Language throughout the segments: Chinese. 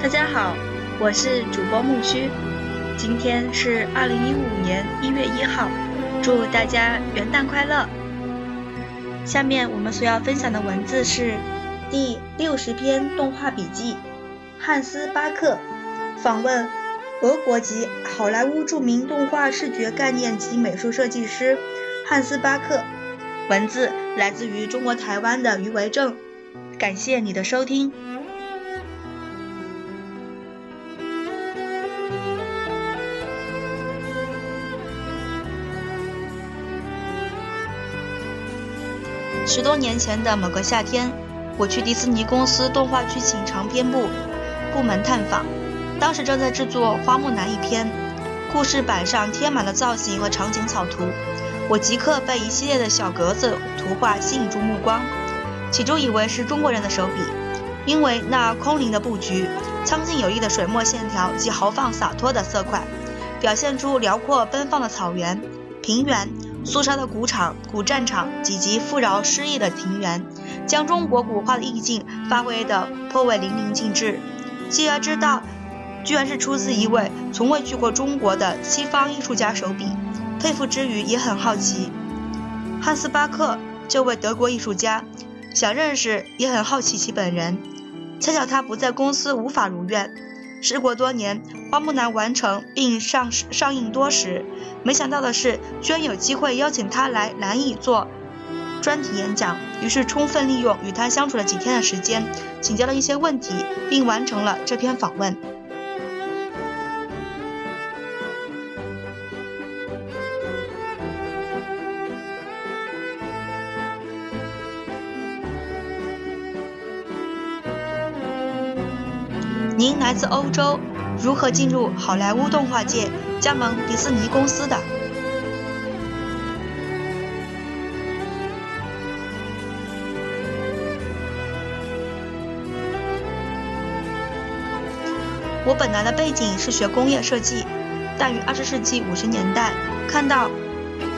大家好，我是主播木须，今天是二零一五年一月一号，祝大家元旦快乐。下面我们所要分享的文字是第六十篇动画笔记，汉斯巴克。访问俄国籍好莱坞著名动画视觉概念及美术设计师汉斯巴克，文字来自于中国台湾的余维正，感谢你的收听。十多年前的某个夏天，我去迪士尼公司动画剧情长篇部部门探访。当时正在制作《花木兰》一篇，故事板上贴满了造型和场景草图。我即刻被一系列的小格子图画吸引住目光，起初以为是中国人的手笔，因为那空灵的布局、苍劲有力的水墨线条及豪放洒脱的色块，表现出辽阔奔放的草原、平原。肃杀的古场、古战场以及富饶诗意的庭园，将中国古画的意境发挥得颇为淋漓尽致。继而知道，居然是出自一位从未去过中国的西方艺术家手笔，佩服之余也很好奇。汉斯巴克这位德国艺术家，想认识也很好奇其本人。恰巧他不在公司，无法如愿。时过多年，《花木兰》完成并上上映多时，没想到的是，居然有机会邀请他来南艺做专题演讲。于是，充分利用与他相处了几天的时间，请教了一些问题，并完成了这篇访问。您来自欧洲，如何进入好莱坞动画界，加盟迪士尼公司的？我本来的背景是学工业设计，但于二十世纪五十年代看到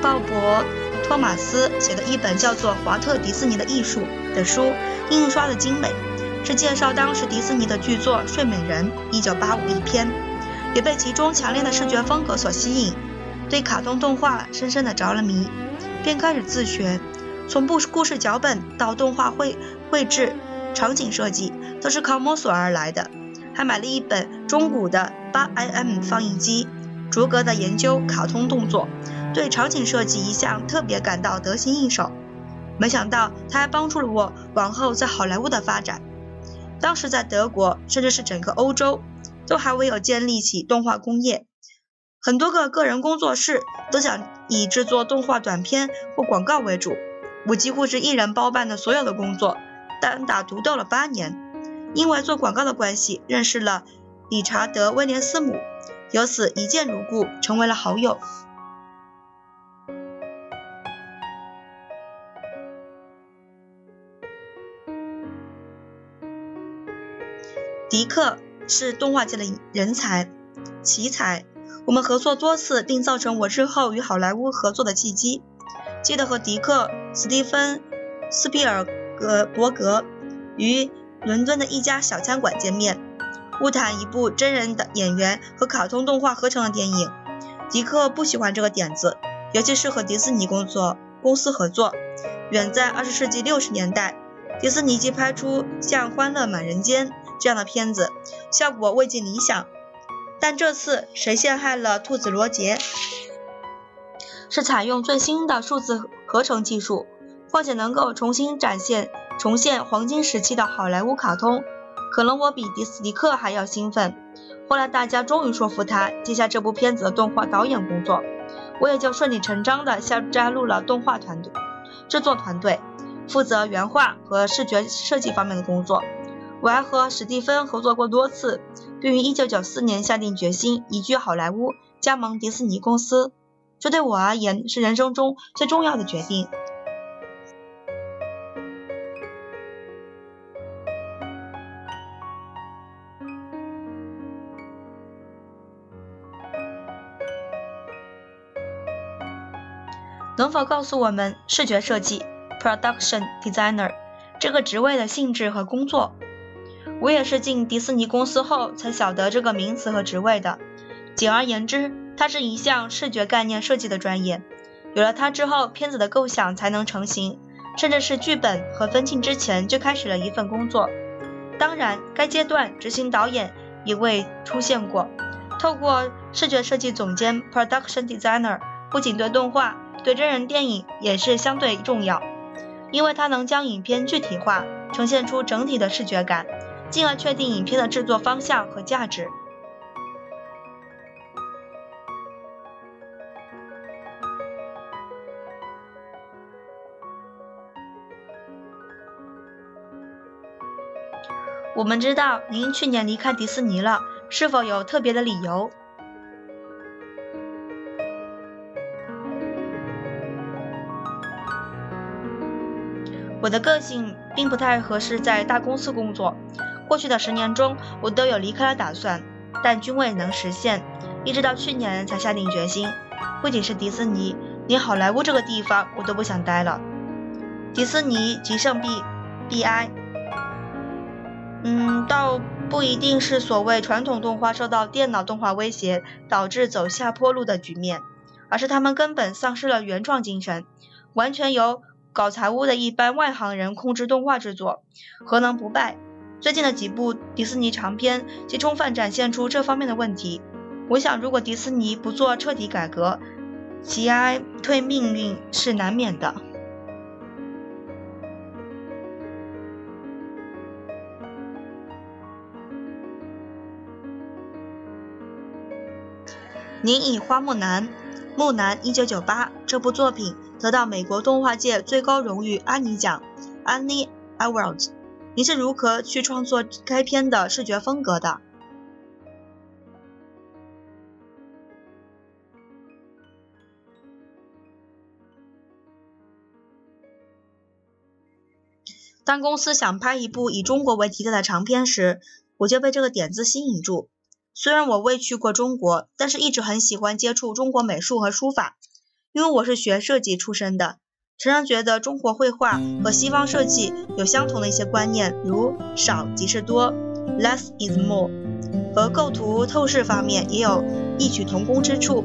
鲍勃·托马斯写的一本叫做《华特·迪士尼的艺术》的书，印刷的精美。是介绍当时迪士尼的剧作《睡美人》（1985） 一篇，也被其中强烈的视觉风格所吸引，对卡通动画深深的着了迷，便开始自学，从故事故事脚本到动画绘绘制、场景设计，都是靠摸索而来的。还买了一本中古的 8mm 放映机，逐格的研究卡通动作，对场景设计一向特别感到得心应手。没想到他还帮助了我往后在好莱坞的发展。当时在德国，甚至是整个欧洲，都还未有建立起动画工业。很多个个人工作室都想以制作动画短片或广告为主。我几乎是一人包办的所有的工作，单打独斗了八年。因为做广告的关系，认识了理查德·威廉斯姆，由此一见如故，成为了好友。迪克是动画界的人才、奇才，我们合作多次，并造成我日后与好莱坞合作的契机。记得和迪克·斯蒂芬·斯皮尔格伯格于伦敦的一家小餐馆见面，误谈一部真人的演员和卡通动画合成的电影。迪克不喜欢这个点子，尤其是和迪士尼工作公司合作。远在二十世纪六十年代，迪士尼即拍出像《欢乐满人间》。这样的片子效果未尽理想，但这次谁陷害了兔子罗杰？是采用最新的数字合成技术，或者能够重新展现重现黄金时期的好莱坞卡通。可能我比迪斯尼克还要兴奋。后来大家终于说服他接下这部片子的动画导演工作，我也就顺理成章的加加入了动画团队制作团队，负责原画和视觉设计方面的工作。我还和史蒂芬合作过多次，对于1994年下定决心移居好莱坞，加盟迪士尼公司，这对我而言是人生中最重要的决定。能否告诉我们视觉设计，production designer 这个职位的性质和工作？我也是进迪士尼公司后才晓得这个名词和职位的。简而言之，它是一项视觉概念设计的专业。有了它之后，片子的构想才能成型，甚至是剧本和分镜之前就开始了一份工作。当然，该阶段执行导演也未出现过。透过视觉设计总监 （Production Designer），不仅对动画，对真人电影也是相对重要，因为它能将影片具体化，呈现出整体的视觉感，进而确定影片的制作方向和价值。我们知道您去年离开迪士尼了，是否有特别的理由？我的个性并不太合适在大公司工作，过去的十年中我都有离开的打算，但均未能实现，一直到去年才下定决心。不仅是迪士尼，连好莱坞这个地方我都不想待了。迪士尼、吉盛 B、BI。嗯，倒不一定是所谓传统动画受到电脑动画威胁导致走下坡路的局面，而是他们根本丧失了原创精神，完全由搞财务的一般外行人控制动画制作，何能不败？最近的几部迪士尼长片即充分展现出这方面的问题。我想，如果迪士尼不做彻底改革，其哀退命运是难免的。您以《花木兰》《木兰》1998这部作品得到美国动画界最高荣誉安妮奖 （Annie Awards）。您是如何去创作该片的视觉风格的？当公司想拍一部以中国为题材的长片时，我就被这个点子吸引住。虽然我未去过中国，但是一直很喜欢接触中国美术和书法，因为我是学设计出身的，常常觉得中国绘画和西方设计有相同的一些观念，如少即是多 （less is more），和构图透视方面也有异曲同工之处。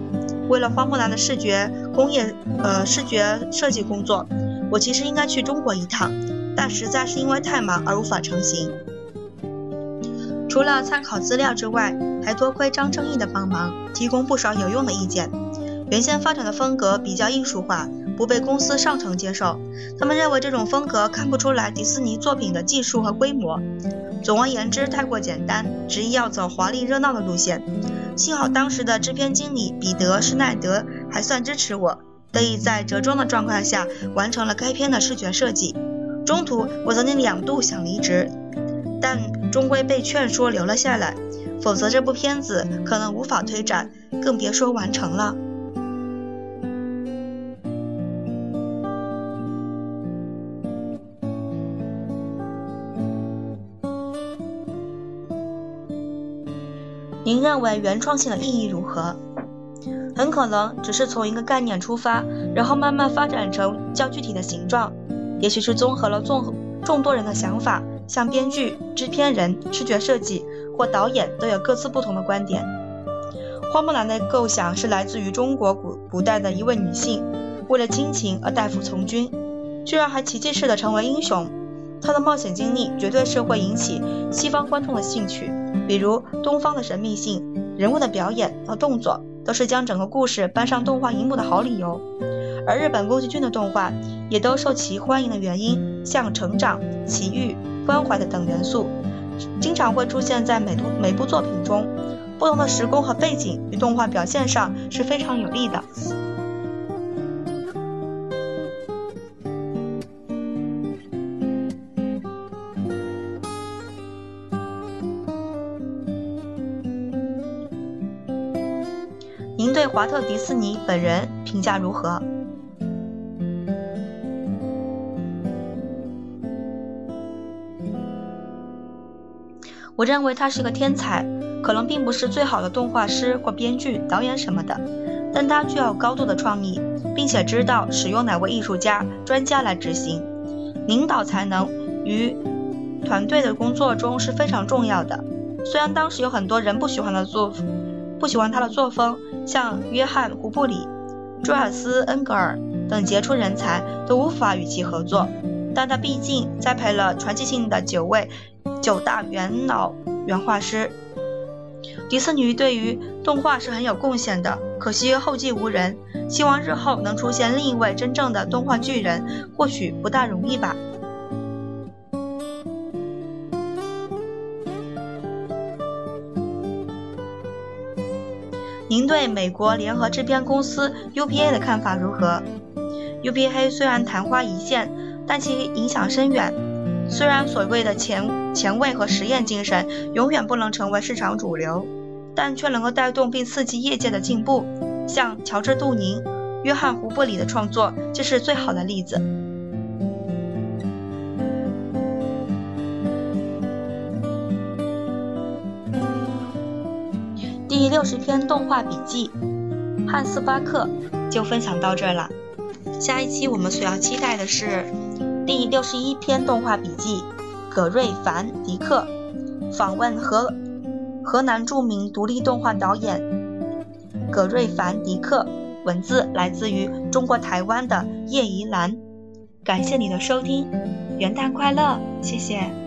为了花木兰的视觉工业呃视觉设计工作，我其实应该去中国一趟，但实在是因为太忙而无法成行。除了参考资料之外，还多亏张正义的帮忙，提供不少有用的意见。原先发展的风格比较艺术化，不被公司上层接受。他们认为这种风格看不出来迪士尼作品的技术和规模。总而言之，太过简单，执意要走华丽热闹的路线。幸好当时的制片经理彼得施耐德还算支持我，得以在折中的状况下完成了该片的视觉设计。中途我曾经两度想离职。但终归被劝说留了下来，否则这部片子可能无法推展，更别说完成了。您认为原创性的意义如何？很可能只是从一个概念出发，然后慢慢发展成较具体的形状，也许是综合了众众多人的想法。像编剧、制片人、视觉设计或导演都有各自不同的观点。花木兰的构想是来自于中国古古代的一位女性，为了亲情而代父从军，居然还奇迹似的成为英雄。她的冒险经历绝对是会引起西方观众的兴趣，比如东方的神秘性、人物的表演和动作，都是将整个故事搬上动画荧幕的好理由。而日本宫崎骏的动画也都受其欢迎的原因，像成长、奇遇。关怀的等元素，经常会出现在每部每部作品中。不同的时空和背景与动画表现上是非常有利的。对华特迪士尼本人评价如何？我认为他是个天才，可能并不是最好的动画师或编剧、导演什么的，但他具有高度的创意，并且知道使用哪位艺术家专家来执行。领导才能与团队的工作中是非常重要的。虽然当时有很多人不喜欢的作不喜欢他的作风，像约翰·胡布里、朱尔斯·恩格尔等杰出人才都无法与其合作，但他毕竟栽培了传奇性的九位九大元老原画师。迪士尼对于动画是很有贡献的，可惜后继无人。希望日后能出现另一位真正的动画巨人，或许不大容易吧。您对美国联合制片公司 UPA 的看法如何？UPA 虽然昙花一现，但其影响深远。虽然所谓的前前卫和实验精神永远不能成为市场主流。但却能够带动并刺激业界的进步，像乔治·杜宁、约翰·胡布里的创作就是最好的例子。第六十篇动画笔记，汉斯·巴克就分享到这了。下一期我们所要期待的是第六十一篇动画笔记，葛瑞·凡·迪克访问河。河南著名独立动画导演葛瑞凡·迪克，文字来自于中国台湾的叶怡兰。感谢你的收听，元旦快乐，谢谢。